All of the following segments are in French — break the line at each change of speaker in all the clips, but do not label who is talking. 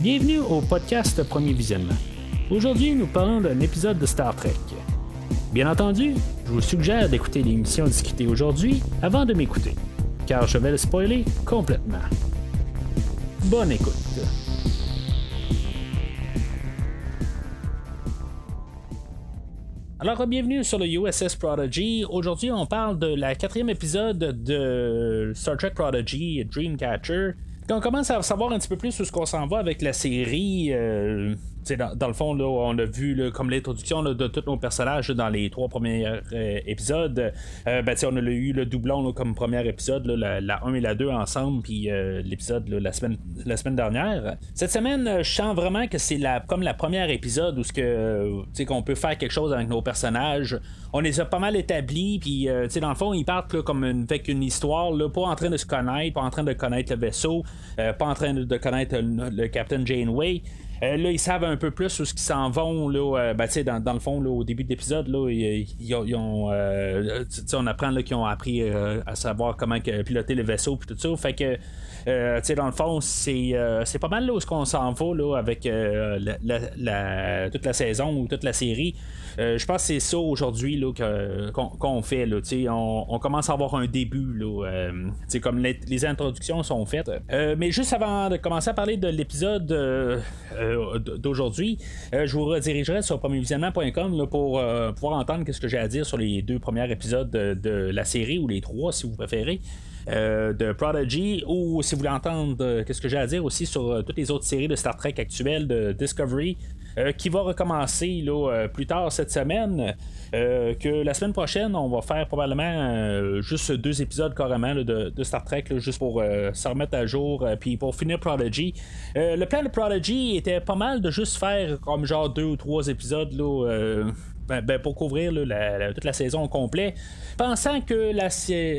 Bienvenue au podcast Premier Visionnement. Aujourd'hui, nous parlons d'un épisode de Star Trek. Bien entendu, je vous suggère d'écouter l'émission discutée aujourd'hui avant de m'écouter, car je vais le spoiler complètement. Bonne écoute. Alors, bienvenue sur le USS Prodigy. Aujourd'hui, on parle de la quatrième épisode de Star Trek Prodigy, Dreamcatcher. On commence à savoir un petit peu plus où ce qu'on s'en va avec la série, euh, dans, le fond, là, on a vu comme l'introduction de tous nos personnages dans les trois premiers euh, épisodes. Euh, ben, on a eu le doublon comme premier épisode, la, 1 et la 2 ensemble, puis euh, l'épisode la, semaine, la semaine dernière. Cette semaine, je sens vraiment que c'est la, comme la première épisode où que, qu'on peut faire quelque chose avec nos personnages. On les a pas mal établis, puis dans le fond, ils partent comme avec une histoire, pas en train de se connaître, pas en train de connaître le vaisseau, pas en train de connaître le, le Captain Janeway. Euh, là, ils savent un peu plus où ce qu'ils s'en vont. Là, euh, ben, dans, dans, le fond, là, au début de l'épisode, là, ils, ont, euh, on apprend qu'ils ont appris à savoir comment piloter le vaisseau et tout ça. Fait que, dans le fond, c'est, c'est pas mal là où qu'on s'en va là, avec la, toute la saison ou toute la série. Euh, je pense que c'est ça aujourd'hui qu'on, fait. Là, on, on, commence à avoir un début. Là, euh, comme les, introductions sont faites. Euh, mais juste avant de commencer à parler de l'épisode d'aujourd'hui, je vous redirigerai sur premiervisionnement.com pour pouvoir entendre ce que j'ai à dire sur les deux premiers épisodes de, la série ou les trois si vous préférez. de Prodigy ou si vous voulez entendre qu'est-ce que j'ai à dire aussi sur toutes les autres séries de Star Trek actuelles de Discovery, euh, qui va recommencer là, euh, plus tard cette semaine. Euh, que la semaine prochaine, on va faire probablement juste deux épisodes carrément de, Star Trek, juste pour se remettre à jour, puis pour finir Prodigy. le plan de Prodigy était pas mal de juste faire comme genre deux ou trois épisodes là, ben, ben, pour couvrir toute la saison au complet, pensant que la,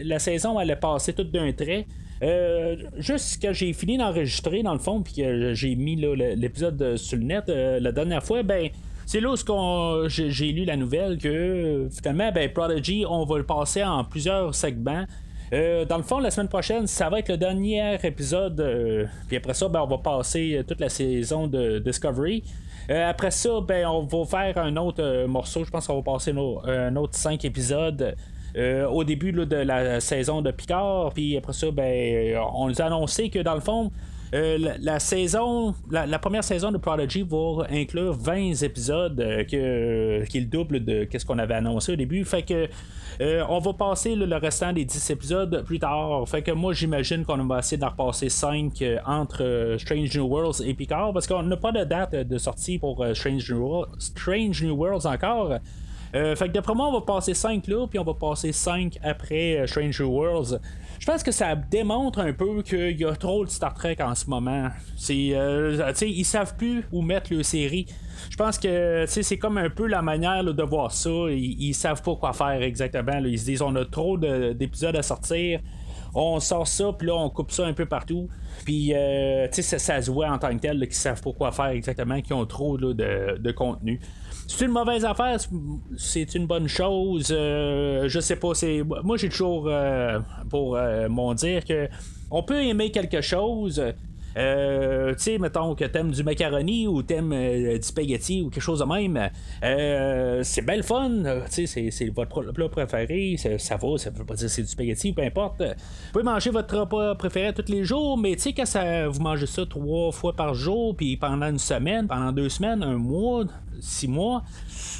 la saison allait passer toute d'un trait. Euh, juste que j'ai fini d'enregistrer dans le fond, puis que j'ai mis l'épisode sur le net euh, la dernière fois, ben c'est là où j'ai lu la nouvelle que finalement, ben, Prodigy, on va le passer en plusieurs segments. Euh, dans le fond, la semaine prochaine, ça va être le dernier épisode. puis après ça, ben, on va passer toute la saison de Discovery. après ça, ben, on va faire un autre morceau. Je pense qu'on va passer un autre cinq épisodes. Euh, au début de la saison de Picard. Puis après ça, ben, on nous a annoncé que dans le fond, euh, la, saison, la, première saison de Prodigy va inclure 20 épisodes, euh, qui est le double de ce qu'on avait annoncé au début. Fait que on va passer le restant des 10 épisodes plus tard. Fait que moi j'imagine qu'on va essayer d'en repasser 5 entre Strange New Worlds et Picard parce qu'on n'a pas de date de sortie pour Strange New Worlds encore. Euh, fait que d'après moi, on va passer 5 là, puis on va passer 5 après euh, Stranger Worlds. Je pense que ça démontre un peu qu'il y a trop de Star Trek en ce moment. C'est, euh, ils savent plus où mettre le série. Je pense que c'est comme un peu la manière de voir ça. Ils, savent pas quoi faire exactement. Ils se disent on a trop d'épisodes à sortir on sort ça, puis là, on coupe ça un peu partout. Puis, euh, tu sais, ça, se voit en tant que tel, qu'ils savent pas quoi faire exactement, qu'ils ont trop de, de, contenu. C'est une mauvaise affaire, c'est une bonne chose. Euh, je sais pas. Moi j'ai toujours euh, pour euh, m'en dire que on peut aimer quelque chose. Euh, tu sais, mettons que t'aimes du macaroni ou t'aimes du spaghetti ou quelque chose de même, c'est belle fun. Tu sais, c'est votre plat préféré, ça va, ça veut pas dire c'est du spaghetti, peu importe. Vous pouvez manger votre repas préféré tous les jours, mais tu sais, quand ça, vous mangez ça trois fois par jour, puis pendant une semaine, pendant deux semaines, un mois, six mois,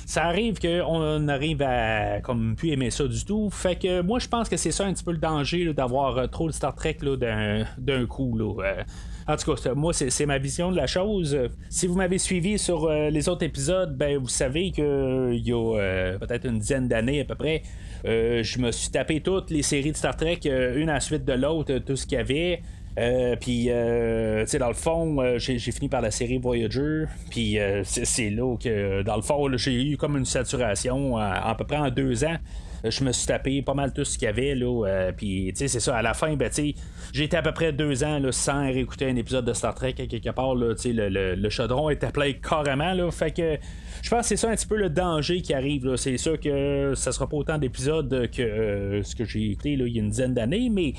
ça arrive qu'on arrive à comme plus aimer ça du tout. Fait que moi je pense que c'est ça un petit peu le danger d'avoir euh, trop de Star Trek d'un coup. Euh. En tout cas, moi, c'est ma vision de la chose. Si vous m'avez suivi sur euh, les autres épisodes, ben vous savez qu'il y a peut-être une dizaine d'années à peu près, je me suis tapé toutes les séries de Star Trek, une à la suite de l'autre, tout ce qu'il y avait. Euh, puis, euh, tu sais, dans le fond, euh, j'ai, fini par la série Voyager. Puis, c'est, là que, dans le fond, j'ai eu comme une saturation à peu près en deux ans. Je me suis tapé pas mal tout ce qu'il y avait. Là, puis, c'est ça, à la fin, ben, j'ai été à peu près deux ans sans réécouter un épisode de Star Trek. Quelque part, là, le, le, le chaudron était plein carrément. Là, fait que je pense que c'est ça un petit peu le danger qui arrive. C'est sûr que ça sera pas autant d'épisodes que euh, ce que j'ai écouté il y a une dizaine d'années, mais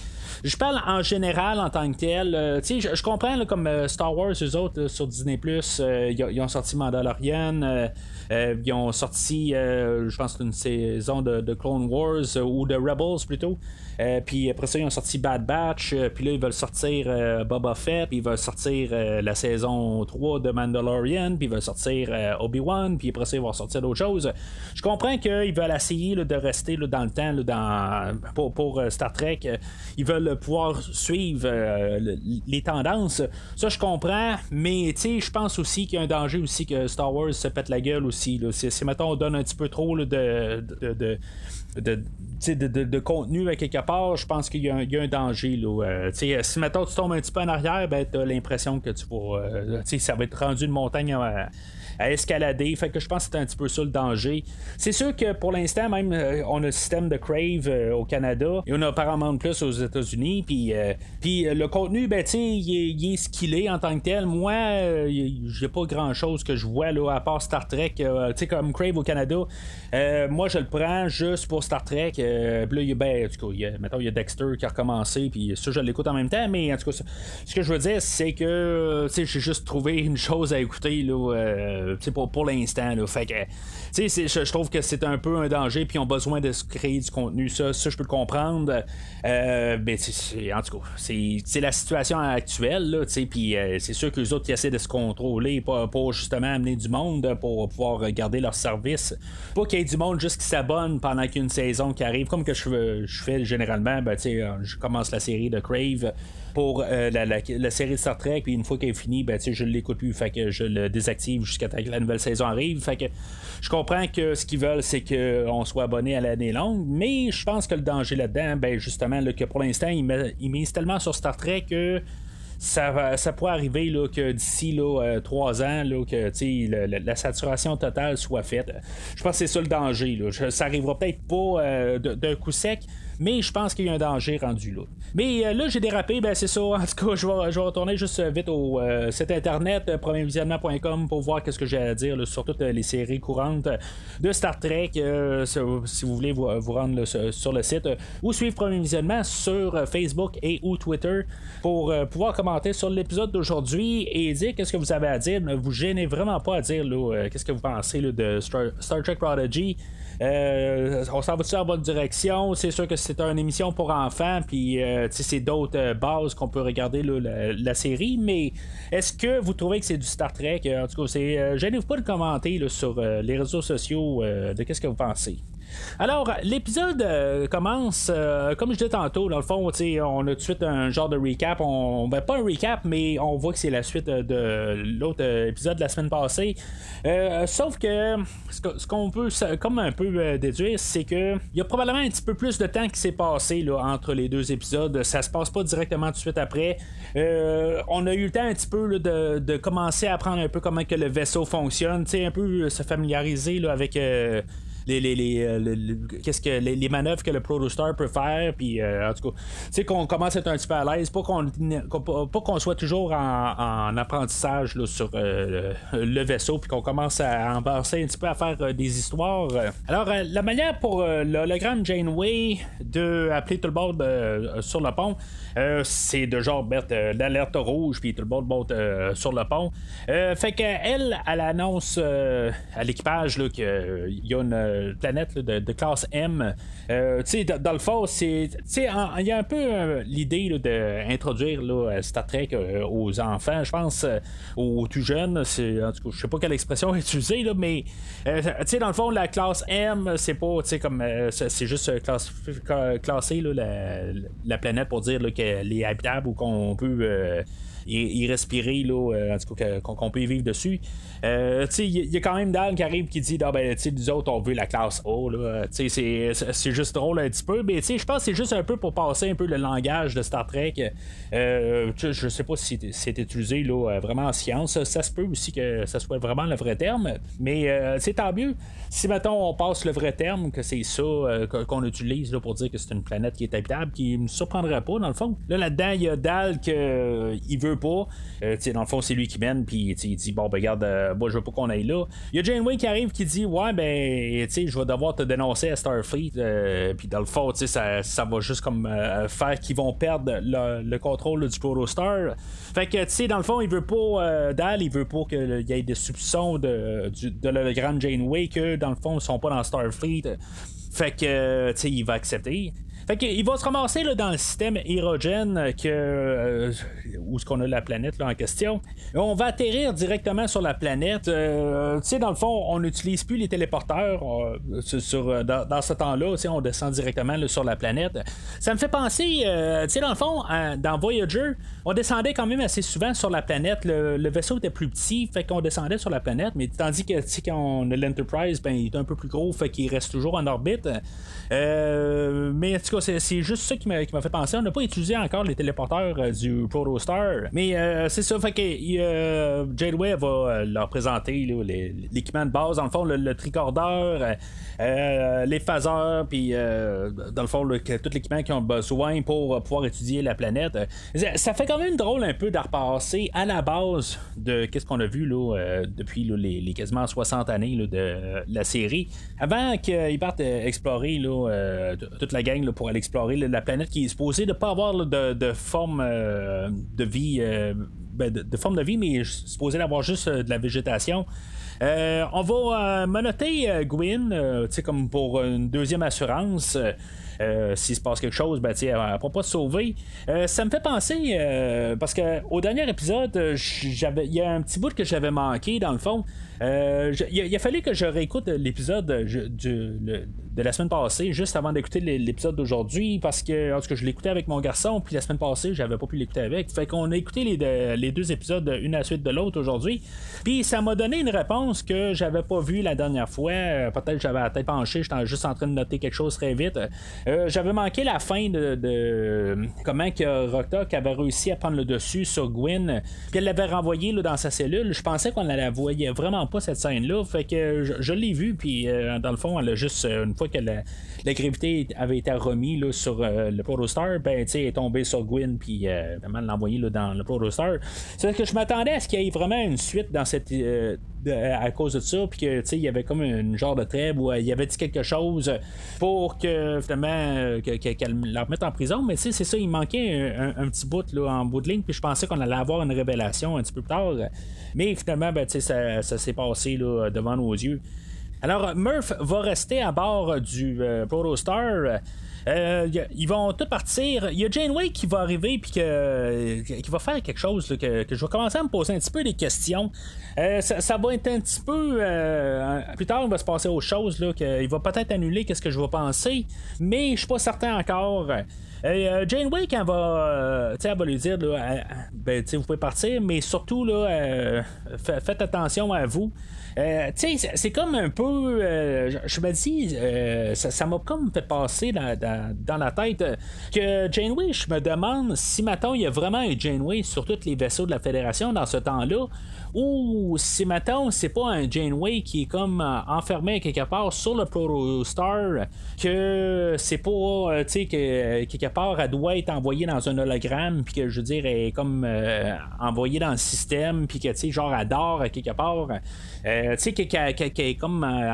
je parle en général en tant que tel. Euh, je, je comprends comme euh, Star Wars, eux autres, sur Disney Plus, ils ont sorti Mandalorian. ils ont sorti, je pense, une saison de, de, Wars ou de Rebels plutôt. Euh, puis après ça, ils ont sorti Bad Batch. Euh, puis là, ils veulent sortir euh, Boba Fett. Puis ils veulent sortir la saison 3 de Mandalorian. Puis ils veulent sortir Obi-Wan. Puis après ça, ils vont sortir d'autres choses. Je comprends qu'ils veulent essayer de rester dans le temps pour, Star Trek. Ils veulent pouvoir suivre les tendances. Ça, je comprends. Mais tu je pense aussi qu'il y a un danger aussi que Star Wars se pète la gueule aussi. Si, mettons, on donne un petit peu trop de, de, de, contenu à quelque part, je pense qu'il y, a un danger. Là, euh, si maintenant tu tombes un petit peu en arrière, ben, tu as l'impression que tu vas. Euh, ça va être rendu une montagne à escalader. Fait que je pense que c'est un petit peu ça le danger. C'est sûr que pour l'instant, même, euh, on a le système de Crave euh, au Canada et on a apparemment plus aux États-Unis. Puis, euh, le contenu, ben, tu il est, ce qu'il est en tant que tel. Moi, j'ai pas grand chose que je vois là, à part Star Trek. tu sais, comme Crave au Canada, moi, je le prends juste pour Star Trek. puis là, il y a, ben, cas, il y a, il y a Dexter qui a recommencé. Puis ça, je l'écoute en même temps. Mais en tout cas, ce que je veux dire, c'est que, tu sais, j'ai juste trouvé une chose à écouter. Là, pour, pour l'instant. Fait que, je, je trouve que c'est un peu un danger, puis ils ont besoin de créer du contenu. Ça, ça je peux le comprendre. Euh, ben, en tout cas, c'est la situation actuelle, puis euh, c'est sûr que les autres essaient de se contrôler pour, justement amener du monde pour pouvoir garder leur service. Pas qu'il y ait du monde juste qui s'abonne pendant qu'une saison qui arrive, comme que je, fais généralement, ben, je commence la série de Crave pour euh, la, série de Star Trek, puis une fois qu'elle est finie, ben, je ne l'écoute plus, fait que je le désactive jusqu'à que la nouvelle saison arrive. Fait que je comprends que ce qu'ils veulent, c'est qu'on soit abonné à l'année longue, mais je pense que le danger là-dedans, ben justement, que pour l'instant, ils, misent tellement sur Star Trek que ça, ça pourrait arriver là, que d'ici euh, trois ans, là, que la, saturation totale soit faite. Je pense que c'est ça le danger. Ça arrivera peut-être pas euh, d'un coup sec, mais je pense qu'il y a un danger rendu là. Mais euh, là, j'ai dérapé, ben c'est ça. En tout cas, je vais, retourner juste vite au euh, site internet euh, premiervisionnement.com pour voir qu'est-ce que j'ai à dire sur toutes les séries courantes de Star Trek. si vous voulez vous, rendre sur le site ou suivre Premier Visionnement sur Facebook et ou Twitter pour pouvoir commenter sur l'épisode d'aujourd'hui et dire qu'est-ce que vous avez à dire. Ne vous gênez vraiment pas à dire qu'est-ce que vous pensez de Star Trek Prodigy. Euh, on s'en va dans la bonne direction? C'est sûr que c'est une émission pour enfants, puis euh, c'est d'autres euh, bases qu'on peut regarder la, série, mais est-ce que vous trouvez que c'est du Star Trek? En tout cas, c'est, gênez-vous pas de commenter sur les réseaux sociaux de qu'est-ce que vous pensez. Alors, l'épisode euh, commence, euh, comme je disais tantôt, dans le fond, on a tout de suite un genre de recap. On, ben, pas un recap, mais on voit que c'est la suite de l'autre épisode de la semaine passée. Euh, sauf que ce qu'on peut comme un peu déduire, c'est que il y a probablement un petit peu plus de temps qui s'est passé entre les deux épisodes. Ça se passe pas directement tout de suite après. on a eu le temps un petit peu de, commencer à apprendre un peu comment que le vaisseau fonctionne, un peu se familiariser avec les, euh, qu'est-ce que les, manœuvres que le Protostar peut faire. Puis euh, en tout cas, tu qu'on commence à être un petit peu à l'aise, pas qu'on pas qu'on soit toujours en, apprentissage sur euh, le vaisseau, puis qu'on commence à embarquer un petit peu à faire des histoires. Alors la manière pour l'hologramme Janeway de appeler tout le monde sur le pont, c'est de genre mettre l'alerte rouge, puis tout le monde monte sur le pont. fait qu'elle, elle annonce à l'équipage qu'il y a une planète de, classe M. Euh, dans le fond, c'est. Il y a un peu euh, l'idée d'introduire Star Trek euh, aux enfants, je pense, aux tout jeunes. En tout cas, je sais pas quelle expression utiliser, là, mais dans le fond, la classe M, c'est pas comme. c'est juste classe, classer la, planète pour dire qu'elle est habitable ou qu'on peut y, respirer, là, en tout cas, qu'on peut y vivre dessus. Il y, a quand même Dan qui arrive qui dit ah, ben, nous autres, on veut la classe A. C'est juste drôle un petit peu. Mais je pense que c'est juste un peu pour passer un peu le langage de Star Trek. Euh, je sais pas si c'est utilisé là, vraiment en science. Ça se peut aussi que ça soit vraiment le vrai terme. Mais c'est tant mieux. Si mettons on passe le vrai terme, que c'est ça qu'on utilise là, pour dire que c'est une planète qui est habitable, qui me surprendrait pas dans le fond. Là, là-dedans, il y a Dal que il veut pas. dans le fond, c'est lui qui mène, puis il dit Bon, ben, regarde, moi, je veux pas qu'on aille là. Il y a Janeway qui arrive qui dit Ouais, ben, tu sais, je vais devoir te dénoncer à Starfleet. Euh, puis dans le fond, tu sais, ça, ça, va juste comme euh, faire qu'ils vont perdre le, contrôle du Protostar. Fait que, tu sais, dans le fond, il veut pas, euh, Dal, il veut pas qu'il y ait des soupçons de, de, la grande Janeway que, dans le fond, ils sont pas dans Starfleet. Fait que, tu sais, il va accepter. Fait qu'il va se ramasser là, dans le système érogène que, euh, où est-ce qu'on a la planète là, en question. On va atterrir directement sur la planète. Euh, tu sais, dans le fond, on n'utilise plus les téléporteurs euh, sur, dans, ce temps-là. On descend directement sur la planète. Ça me fait penser, tu sais, dans le fond, dans Voyager, on descendait quand même assez souvent sur la planète. Le, vaisseau était plus petit, fait qu'on descendait sur la planète, mais tandis que quand on a l'Enterprise, ben, il est un peu plus gros, fait qu'il reste toujours en orbite. mais en tout cas, c'est juste ça qui m'a fait penser. On n'a pas utilisé encore les téléporteurs euh, du Protostar. Mais euh, c'est ça, fait que euh, Jadeway va leur présenter l'équipement de base. Dans le fond, le, tricorder, les phaseurs, puis dans le fond, tout l'équipement qu'ils ont besoin pour pouvoir étudier la planète. Ça fait quand même drôle un peu de repasser à la base de qu'est-ce qu'on a vu là, depuis les, quasiment 60 années de la série. Avant qu'ils partent explorer toute la gang pour aller explorer la planète qui est supposée de pas avoir de, forme euh, de vie, euh, ben, de, forme de vie, mais supposée d'avoir juste euh, de la végétation. on va monoter Gwyn, comme pour une deuxième assurance. S'il se passe quelque chose, ben, elle ne pourra pas se sauver. ça me fait penser, parce que au dernier épisode, il y a un petit bout que j'avais manqué dans le fond. il, a, fallu que je réécoute l'épisode de, la semaine passée, juste avant d'écouter l'épisode d'aujourd'hui, parce que, en tout cas, je l'écoutais avec mon garçon, puis la semaine passée, j'avais pas pu l'écouter avec. Fait qu'on a écouté les, deux épisodes une à la suite de l'autre aujourd'hui. Puis ça m'a donné une réponse que j'avais pas vue la dernière fois. Euh, peut-être que j'avais la tête penchée, j'étais juste en train de noter quelque chose très vite. Euh, j'avais manqué la fin de, comment que Rocktock avait réussi à prendre le dessus sur Gwyn, puis elle l'avait renvoyé là, dans sa cellule. Je pensais qu'on ne la voyait vraiment pas cette scène-là. Fait que je, l'ai vue, puis euh, dans le fond, elle a juste une fois que la, gravité avait été remise sur euh, le Protostar, ben, elle est tombée sur Gwyn, puis euh, vraiment l'envoyer dans le Protostar. C'est que je m'attendais à ce qu'il y ait vraiment une suite dans cette. Euh, à cause de ça, puis que il y avait comme une genre de trêve où il y avait dit quelque chose pour que finalement qu'elle la remette en prison, mais c'est ça, il manquait un, petit bout là, en bout de ligne, puis je pensais qu'on allait avoir une révélation un petit peu plus tard, mais finalement, ben, ça, ça s'est passé là, devant nos yeux. Alors, Murph va rester à bord du euh, Protostar. Euh, ils vont tous partir. Il y a Janeway qui va arriver puis que, qui va faire quelque chose que, je vais commencer à me poser un petit peu des questions. Euh, ça, va être un petit peu plus tard, il va se passer autre chose là, qu'il va peut-être annuler qu'est-ce que je vais penser, mais je suis pas certain encore. Janeway, quand va, elle va lui dire, là, ben, vous pouvez partir, mais surtout, là, faites attention à vous. Euh, c'est comme un peu. Euh, je me dis, euh, ça m'a comme fait passer dans, la tête que Janeway, je me demande si maintenant il y a vraiment un Janeway sur tous les vaisseaux de la Fédération dans ce temps-là, ou si maintenant c'est pas un Janeway qui est comme enfermé quelque part sur le Protostar, que c'est pas, tu sais, part elle doit être envoyée dans un hologramme, puis que je veux dire, elle est comme envoyée dans le système, puis que, tu sais, genre, elle dort quelque part. Euh, tu sais, qui, est comme euh,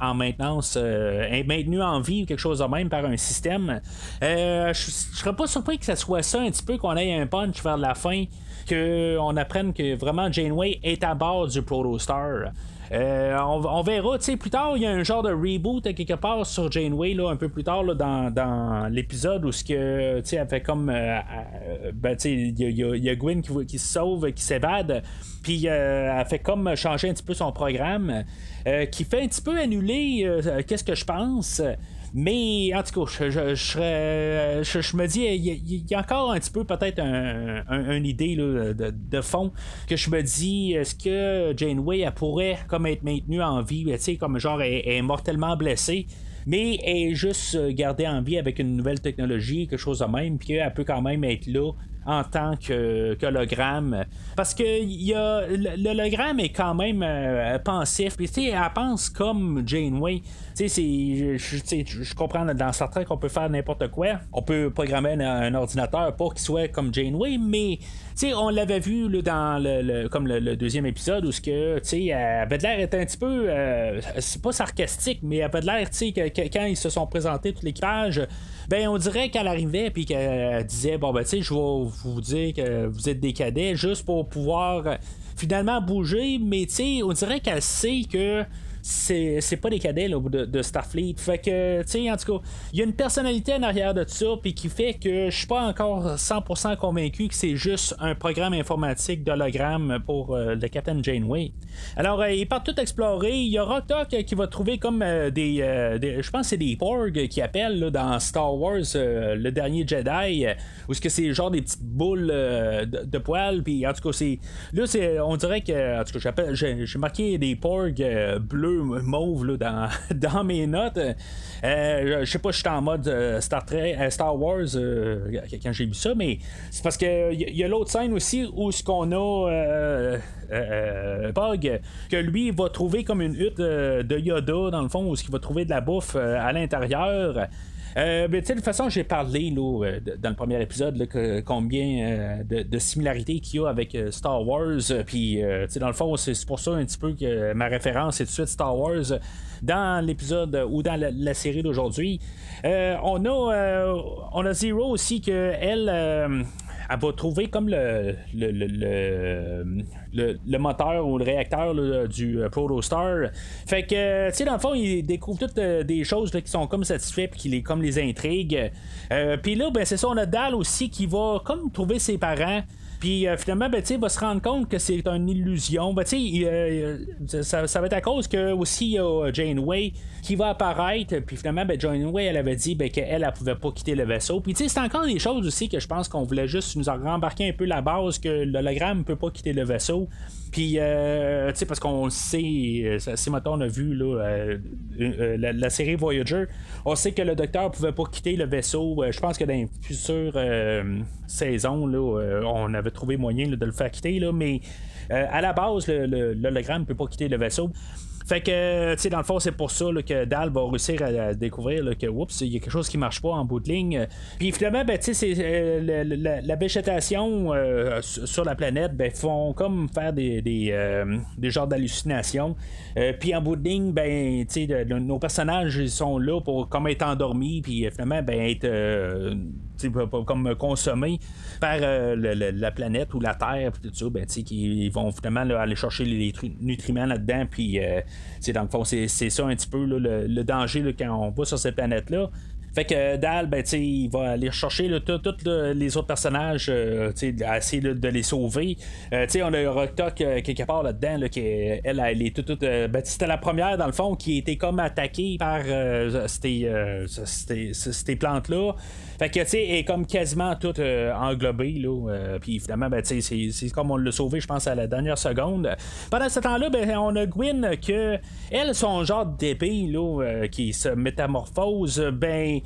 en, maintenance, euh, est maintenu en vie ou quelque chose de même par un système. je serais pas surpris que ce soit ça un petit peu, qu'on ait un punch vers la fin, qu'on apprenne que vraiment Janeway est à bord du Protostar. Euh, on, verra, tu sais, plus tard, il y a un genre de reboot quelque part sur Janeway, là, un peu plus tard dans, l'épisode où ce que, tu sais, elle fait comme, ben, tu sais, il y, a Gwen qui, se sauve, qui s'évade. Puis euh, elle fait comme changer un petit peu son programme, euh, qui fait un petit peu annuler euh, qu'est-ce que je pense. Mais en tout cas, je, je, me dis, il y, a encore un petit peu peut-être une idée de, fond que je me dis, est-ce que Janeway elle pourrait comme être maintenue en vie, tu sais, comme genre elle, est mortellement blessée mais elle est juste gardée en vie avec une nouvelle technologie, quelque chose de même, puis elle peut quand même être là en tant qu'hologramme. Parce que l'hologramme est quand même euh, pensif. Puis, elle pense comme Janeway. Tu sais, je comprends dans Star Trek qu'on peut faire n'importe quoi. On peut programmer un, ordinateur pour qu'il soit comme Janeway, mais sais, on l'avait vu là, dans le, comme le, deuxième épisode où ce que, elle avait de l'air être un petit peu, euh, c'est pas sarcastique, mais elle avait l'air, que, que, quand ils se sont présentés tout l'équipage, ben on dirait qu'elle arrivait puis qu'elle disait bon ben tu sais je vais vous dire que vous êtes des cadets juste pour pouvoir euh, finalement bouger mais tu sais on dirait qu'elle sait que c'est pas des cadets de, Starfleet. Fait que, tu sais, en tout cas, il y a une personnalité en arrière de ça, puis qui fait que je suis pas encore 100% convaincu que c'est juste un programme informatique d'hologramme pour euh, le Captain Janeway. Alors, euh, ils partent tout explorer. Il y a Rotok qui va trouver comme euh, des, Je pense que c'est des Porg qui appellent dans Star Wars le dernier Jedi, où ce que c'est genre des petites boules de, poils, puis en tout cas, c'est. Là, on dirait que. En tout cas, j'ai marqué des Porg bleus mauve là, dans, dans mes notes. Euh, je sais pas, je suis en mode euh, Star, Trek, euh, Star Wars quand j'ai vu ça, mais c'est parce que il y, a, l'autre scène aussi où ce qu'on a Bug, que lui va trouver comme une hutte de Yoda dans le fond, où qu'il va trouver de la bouffe à l'intérieur. Euh, ben, de toute façon, j'ai parlé là, dans le premier épisode combien euh, de, similarités qu'il y a avec euh, Star Wars. Puis, dans le fond, c'est pour ça un petit peu que ma référence est tout de suite Star Wars dans l'épisode ou dans la, série d'aujourd'hui. on a on a Zero aussi que elle elle va trouver comme le, le, le, le, moteur ou le réacteur du euh, Protostar. Fait que, tu sais, dans le fond, il découvre toutes euh, des choses qui sont comme satisfaites puis qui les, comme les intrigues. Euh, puis là, ben, c'est ça, on a Dal aussi qui va comme trouver ses parents. Puis euh, finalement, ben, il va se rendre compte que c'est une illusion. Ben, euh, ça, va être à cause que aussi il y a Janeway qui va apparaître. Puis finalement, ben, Janeway, elle avait dit ben, qu'elle ne pouvait pas quitter le vaisseau. Puis c'est encore des choses aussi que je pense qu'on voulait juste nous rembarquer un peu la base que l'hologramme ne peut pas quitter le vaisseau. Puis, euh, tu sais, parce qu'on sait, si maintenant on a vu là, la, série Voyager, on sait que le docteur pouvait pas quitter le vaisseau. je pense que dans les futures saisons, là, on avait trouvé moyen de le faire quitter, mais euh, à la base, l'hologramme ne peut pas quitter le vaisseau. Fait que, tu sais, dans le fond, c'est pour ça que Dal va réussir à, découvrir que, oups, il y a quelque chose qui marche pas en bout de ligne. Puis finalement, ben, tu sais, euh, la, végétation euh, sur la planète, ben, font comme faire des, des, genres d'hallucinations. puis en bout de ligne, ben, tu sais, nos personnages, ils sont là pour comme être endormis, puis finalement, ben, être comme consommer par euh, la planète ou la Terre, puis tout ça, ben, qui vont finalement aller chercher les nutriments là-dedans, puis euh, dans le fond, c'est ça un petit peu le, danger quand on va sur cette planète-là. Fait que Dal, ben, il va aller chercher tous les autres personnages, euh, essayer de les sauver. Euh, on a Rocktok euh, quelque part là-dedans, qui elle, elle est toute. Ben, c'était la première, dans le fond, qui été comme attaquée par ces, plantes-là. Fait que, tu sais, est comme quasiment toute englobée, là. Puis finalement, ben, c'est, c'est comme on l'a sauvé, je pense, à la dernière seconde. Pendant ce temps-là, ben, on a Gwyn que, elle, son genre d'épée, là, qui se métamorphose, ben,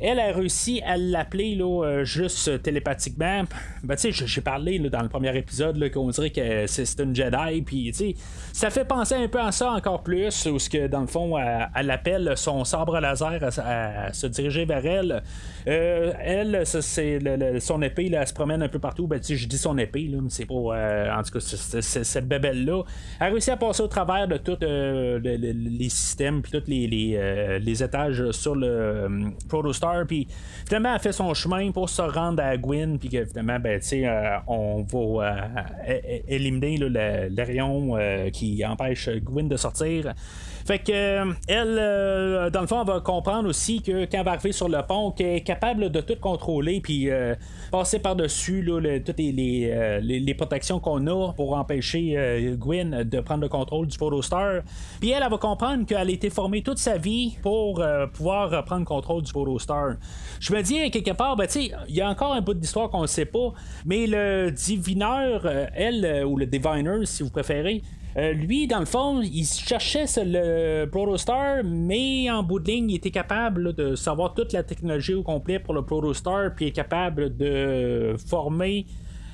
elle a réussi à l'appeler euh, juste télépathiquement. Ben, tu sais, j'ai parlé dans le premier épisode qu'on dirait que c'est une Jedi. Puis, tu sais, ça fait penser un peu à ça encore plus. Où ce que, dans le fond, elle, appelle son sabre laser à, se diriger vers elle. Euh, elle, c'est son épée, elle se promène un peu partout. Ben, je dis son épée, là, mais c'est pas. Euh, en tout cas, cette bébelle-là. Elle a réussi à passer au travers de tous les systèmes, puis tous les, les, étages sur le Protostar Puis finalement, elle fait son chemin pour se rendre à Gwyn, puis que finalement, ben, on va éliminer le, rayon qui empêche Gwyn de sortir. Fait que euh, elle, euh, dans le fond, elle va comprendre aussi que quand elle va arriver sur le pont, qu'elle est capable de tout contrôler puis euh, passer par-dessus toutes les, protections qu'on a pour empêcher Gwyn de prendre le contrôle du Photostar. Puis elle, elle va comprendre qu'elle a été formée toute sa vie pour pouvoir prendre le contrôle du Photostar. Je me dis, quelque part, ben, il y a encore un bout d'histoire qu'on ne sait pas, mais le divineur, elle, ou le diviner, si vous préférez, euh, lui, dans le fond, il cherchait le Protostar, mais en bout de ligne, il était capable de savoir toute la technologie au complet pour le Protostar, puis est capable de former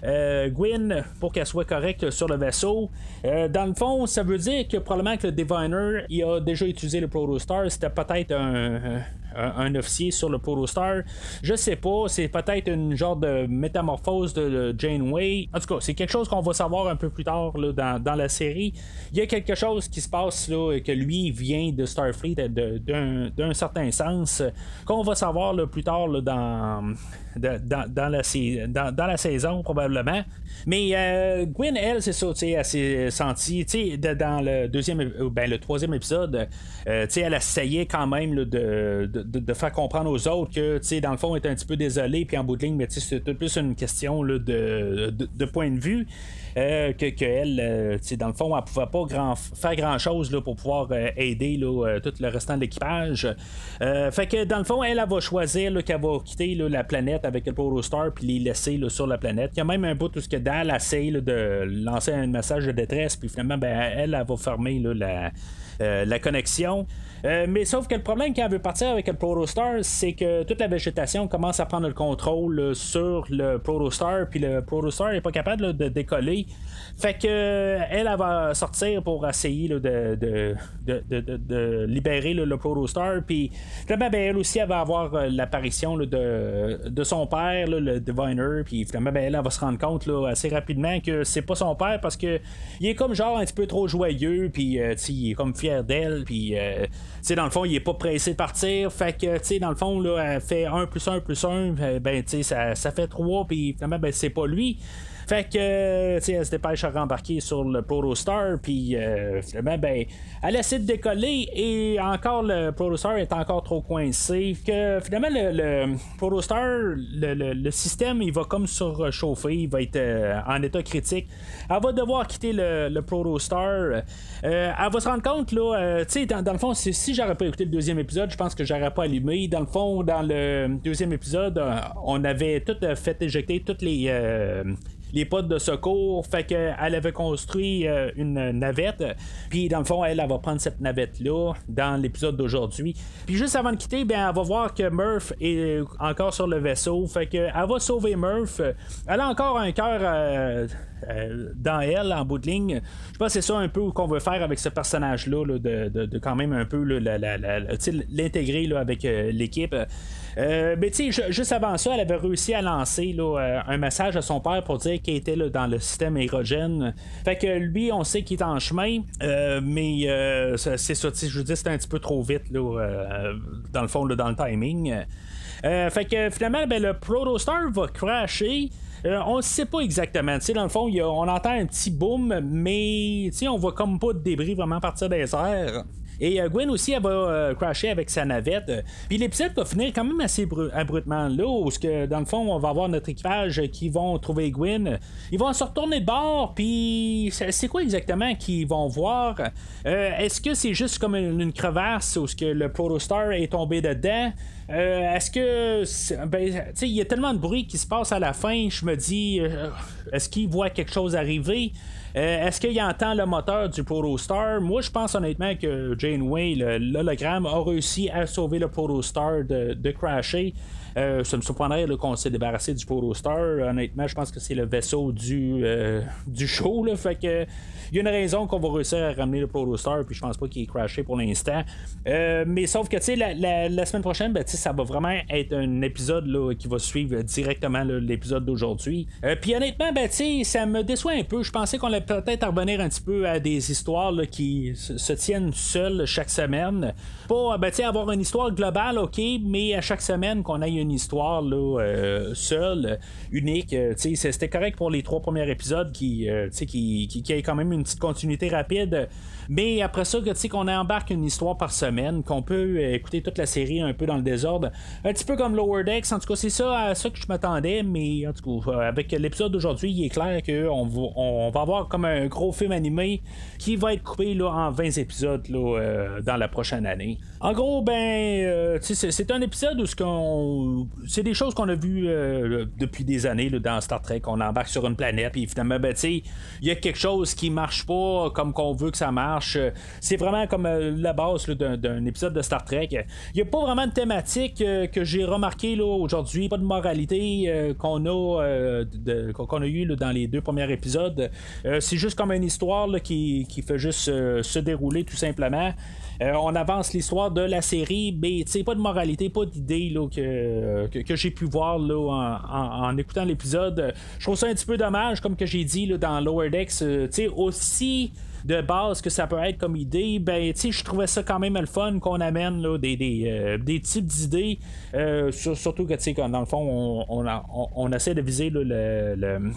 euh, Gwyn pour qu'elle soit correcte sur le vaisseau. Euh, dans le fond, ça veut dire que probablement que le Diviner il a déjà utilisé le Protostar. C'était peut-être un, un, officier sur le Protostar. Je sais pas, c'est peut-être une genre de métamorphose de Janeway. En tout cas, c'est quelque chose qu'on va savoir un peu plus tard dans, la série. Il y a quelque chose qui se passe là, que lui vient de Starfleet d'un certain sens, qu'on va savoir plus tard dans, dans, la, dans, la saison probablement. Mais euh, Gwen, elle, c'est ça, elle s'est sentie, dans le deuxième, ben, le troisième épisode, euh, elle essayait quand même de, faire comprendre aux autres que, tu sais, dans le fond, elle était un petit peu désolée, puis en bout de ligne, mais c'était plus une question de, de, point de vue. Euh, que, elle, euh, dans le fond, elle pouvait pas faire grand chose pour pouvoir euh, aider là, tout le restant de l'équipage. fait que dans le fond, elle, elle va choisir qu'elle va quitter la planète avec le Protostar puis les laisser sur la planète. Il y a même un bout tout ce que Dal essaye de lancer un message de détresse, puis finalement, ben, elle, elle, va fermer la, la connexion. Mais sauf que le problème quand elle veut partir avec le Protostar, c'est que toute la végétation commence à prendre le contrôle sur le Protostar, puis le Protostar n'est pas capable de décoller. Fait que elle, elle, va sortir pour essayer de, libérer le Protostar. Puis finalement, ben, elle aussi, elle va avoir euh, l'apparition de, son père, le Diviner. Puis finalement, ben, elle, va se rendre compte assez rapidement que c'est pas son père parce que il est comme genre un petit peu trop joyeux. Puis il est comme fier d'elle. Puis dans le fond, il est pas pressé de partir. Fait que, dans le fond, là, elle fait 1 plus 1 plus 1, euh, ben, ça, ça fait 3, puis finalement, ben, c'est pas lui. Fait que, tu sais, elle se dépêche à rembarquer sur le Protostar, puis euh, finalement, ben, elle essaie de décoller et encore le Protostar est encore trop coincé. Que finalement, le, le Protostar, le, le, système, il va comme surchauffer, il va être euh, en état critique. Elle va devoir quitter le, le Protostar. Euh, elle va se rendre compte, là, tu sais, dans, dans, le fond, si j'aurais pas écouté le deuxième épisode, je pense que j'aurais pas allumé. Dans le fond, dans le deuxième épisode, on avait tout fait éjecter toutes les les potes de secours. Fait qu'elle avait construit euh, une navette. Puis dans le fond, elle, va prendre cette navette-là dans l'épisode d'aujourd'hui. Puis juste avant de quitter, ben, elle va voir que Murph est encore sur le vaisseau. Fait qu'elle va sauver Murph. Elle a encore un cœur. Euh, euh, dans elle, en bout de ligne. Je pense que c'est ça un peu qu'on veut faire avec ce personnage-là, de, quand même un peu l'intégrer avec l'équipe. Euh, mais tu sais, juste avant ça, elle avait réussi à lancer euh, un message à son père pour dire qu'il était dans le système aérogène. Fait que lui, on sait qu'il est en chemin, euh, mais c'est ça, je veux dire, c'était un petit peu trop vite, dans le fond, dans le timing. fait que finalement, ben, le Protostar va crasher. on ne sait pas exactement. sais dans le fond, on entend un petit boom, mais on voit comme pas de débris vraiment partir des airs. Et euh, Gwen aussi, elle va euh, crasher avec sa navette. Puis l'épisode va finir quand même assez abruptement là, où que, dans le fond, on va avoir notre équipage qui vont trouver Gwen. Ils vont se retourner de bord, puis c'est quoi exactement qu'ils vont voir? Euh, est-ce que c'est juste comme une, crevasse où que le Protostar est tombé dedans? est-ce que. Ben, il y a tellement de bruit qui se passe à la fin, je me dis, est-ce qu'ils voient quelque chose arriver? Euh, est-ce qu'il entend le moteur du Protostar? Moi, je pense honnêtement que Janeway, l'hologramme, a réussi à sauver le Protostar de, de crasher. Euh, ça me surprendrait qu'on s'est débarrassé du Protostar. Honnêtement, je pense que c'est le vaisseau du, euh, du show. Là, fait que il y a une raison qu'on va réussir à ramener le Protostar, puis je pense pas qu'il est crashé pour l'instant. Euh, mais sauf que, tu sais, la, semaine prochaine, ben, ça va vraiment être un épisode là, qui va suivre directement l'épisode d'aujourd'hui. Puis honnêtement, ben, ça me déçoit un peu. Je pensais qu'on allait peut-être revenir un petit peu à des histoires qui se, tiennent seules chaque semaine. Pas ben, avoir une histoire globale, ok, mais à chaque semaine qu'on ait histoire là, seule, unique. C'était correct pour les trois premiers épisodes qui, qui, qui, qui ait quand même une petite continuité rapide. Mais après ça, qu'on embarque une histoire par semaine, qu'on peut écouter toute la série un peu dans le désordre, un petit peu comme Lower Decks, en tout cas, c'est ça à ça que je m'attendais, mais en tout cas, avec l'épisode d'aujourd'hui, il est clair qu'on va, on va avoir comme un gros film animé qui va être coupé là, en 20 épisodes là, euh, dans la prochaine année. En gros, ben, euh, c'est un épisode où c'est des choses qu'on a vues euh, depuis des années dans Star Trek. On embarque sur une planète, puis finalement, ben, il y a quelque chose qui marche pas comme qu'on veut que ça marche. C'est vraiment comme euh, la base d'un épisode de Star Trek. Il n'y a pas vraiment de thématique que j'ai remarqué aujourd'hui, pas de moralité qu'on a, qu'on eu dans les deux premiers épisodes. c'est juste comme une histoire qui, fait juste se dérouler tout simplement. Euh, on avance l'histoire de la série, mais pas de moralité, pas d'idée que, j'ai pu voir en, écoutant l'épisode. Je trouve ça un petit peu dommage, comme que j'ai dit dans Lower Decks. Euh, aussi de base que ça peut être comme idée, ben, tu je trouvais ça quand même le fun qu'on amène là, des, des, euh, des types d'idées. surtout que, tu sais, dans le fond, on, on, essaie de viser le, le,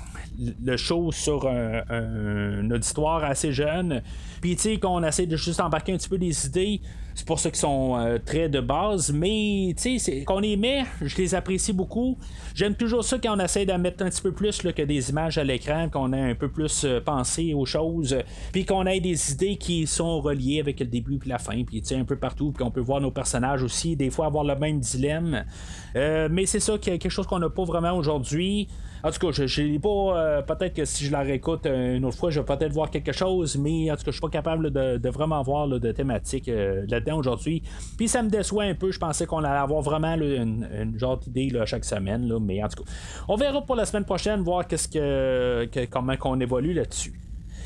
le, show sur un, un, auditoire assez jeune. Puis, tu sais, qu'on essaie de juste embarquer un petit peu des idées. C'est pour ça qu'ils sont euh, très de base. Mais, tu sais, qu'on les met, je les apprécie beaucoup. J'aime toujours ça quand on essaie d'en mettre un petit peu plus que des images à l'écran, qu'on ait un peu plus euh, pensé aux choses. Puis qu'on ait des idées qui sont reliées avec le début et la fin. Puis, tu sais, un peu partout. Puis qu'on peut voir nos personnages aussi, des fois avoir le même dilemme. Euh, mais c'est ça, quelque chose qu'on n'a pas vraiment aujourd'hui. En tout cas, je n'ai pas. Euh, peut-être que si je la réécoute une autre fois, je vais peut-être voir quelque chose, mais en tout cas, je suis pas capable de, vraiment voir de thématique euh, là-dedans aujourd'hui. Puis ça me déçoit un peu. Je pensais qu'on allait avoir vraiment une, genre d'idée chaque semaine, mais en tout cas, on verra pour la semaine prochaine, voir qu'est-ce que, comment qu'on évolue là-dessus.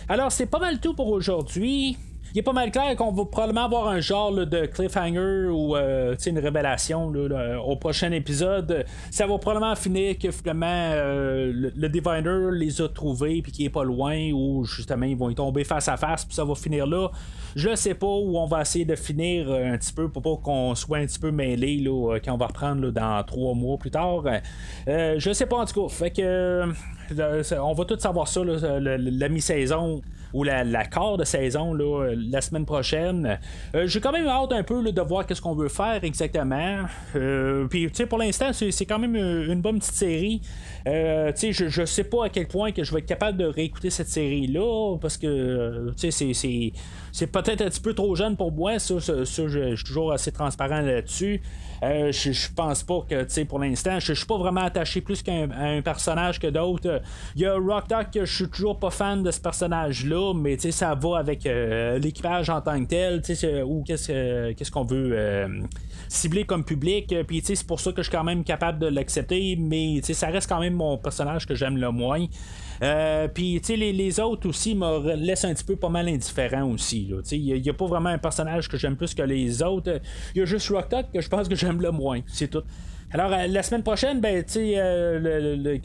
Alors, c'est pas mal tout pour aujourd'hui il est pas mal clair qu'on va probablement avoir un genre de cliffhanger ou euh, une révélation au prochain épisode. Ça va probablement finir que finalement euh, le, Diviner les a trouvés puis qu'il est pas loin ou justement ils vont y tomber face à face puis ça va finir là. Je sais pas où on va essayer de finir euh, un petit peu pour pas qu'on soit un petit peu mêlé là, quand on va reprendre dans trois mois plus tard. je sais pas en tout cas. Fait que on va tout savoir ça la mi-saison ou la, la quart de saison là, la semaine prochaine. Euh, j'ai quand même hâte un peu de voir qu'est-ce qu'on veut faire exactement. Euh, puis, tu sais, pour l'instant, c'est quand même une bonne petite série. Euh, je, je sais pas à quel point que je vais être capable de réécouter cette série-là, parce que, tu sais, c'est peut-être un petit peu trop jeune pour moi, ça, je, suis toujours assez transparent là-dessus. Euh, je, pense pas que, tu sais, pour l'instant, je, suis pas vraiment attaché plus qu'à un, personnage que d'autres. Il y a Rock que je suis toujours pas fan de ce personnage-là, mais tu sais, ça va avec euh, l'équipage en tant que tel, tu sais, ou qu'est-ce qu'est-ce qu'on veut cibler comme public. Puis, tu sais, c'est pour ça que je suis quand même capable de l'accepter, mais tu sais, ça reste quand même mon personnage que j'aime le moins. Euh, puis, tu sais, les, autres aussi me laissent un petit peu pas mal indifférent aussi. Il n'y a, pas vraiment un personnage que j'aime plus que les autres. Il y a juste Rock que je pense que j'aime le moins. C'est tout. Alors, euh, la semaine prochaine, ben, tu sais, euh,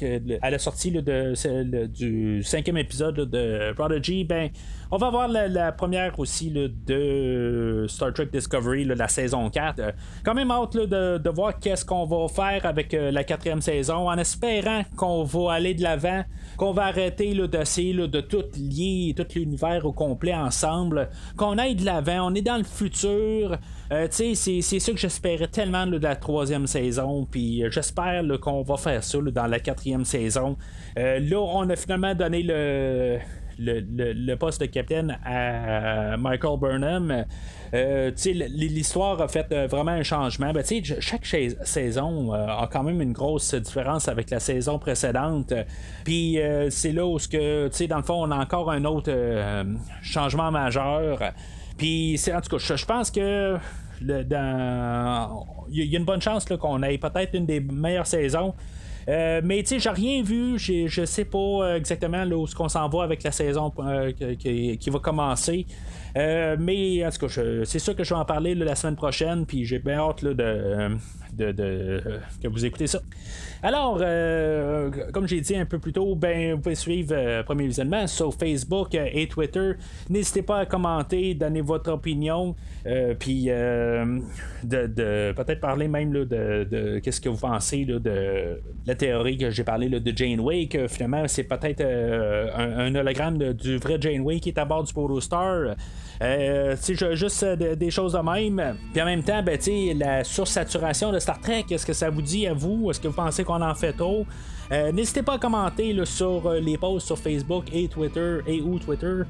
à la sortie de, du cinquième épisode de Prodigy, ben, on va voir la, première aussi de Star Trek Discovery, la saison 4. Euh, quand même hâte de, voir qu'est-ce qu'on va faire avec la quatrième saison, en espérant qu'on va aller de l'avant, qu'on va arrêter d'essayer de tout lier, tout l'univers au complet ensemble, qu'on aille de l'avant, on est dans le futur. Euh, c'est, ça que j'espérais tellement de la troisième saison. Puis euh, j'espère qu'on va faire ça dans la quatrième saison. Euh, là, on a finalement donné le, le, poste de capitaine à Michael Burnham. l'histoire a fait vraiment un changement. Ben, chaque saison a quand même une grosse différence avec la saison précédente. Puis c'est là où, que, dans le fond, on a encore un autre changement majeur. Puis, en tout cas, je, pense que il y a une bonne chance qu'on ait peut-être une des meilleures saisons. Euh, mais tu sais, j'ai rien vu, je sais pas euh, exactement là, où qu'on s'en va avec la saison euh, qui, va commencer. mais en tout cas, c'est sûr que je vais en parler la semaine prochaine, puis j'ai bien hâte de, que vous écoutez ça. Alors, comme j'ai dit un peu plus tôt, ben, vous pouvez suivre Premier Visionnement sur Facebook et Twitter. N'hésitez pas à commenter, donner votre opinion, puis de, peut-être parler même de, qu'est-ce que vous pensez de la théorie que j'ai parlé de Jane Wake. finalement, c'est peut-être un, hologramme du vrai Jane Wake qui est à bord du Star. Euh, juste euh, des choses de même. Puis en même temps, ben, la sursaturation de Star Trek, est-ce que ça vous dit à vous? Est-ce que vous pensez qu'on en fait trop? Euh, n'hésitez pas à commenter sur euh, les posts sur Facebook et Twitter et ou Twitter.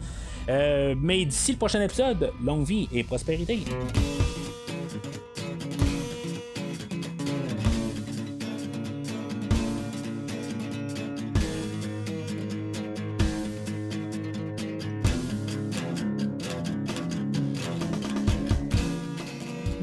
mais d'ici le prochain épisode, longue vie et prospérité.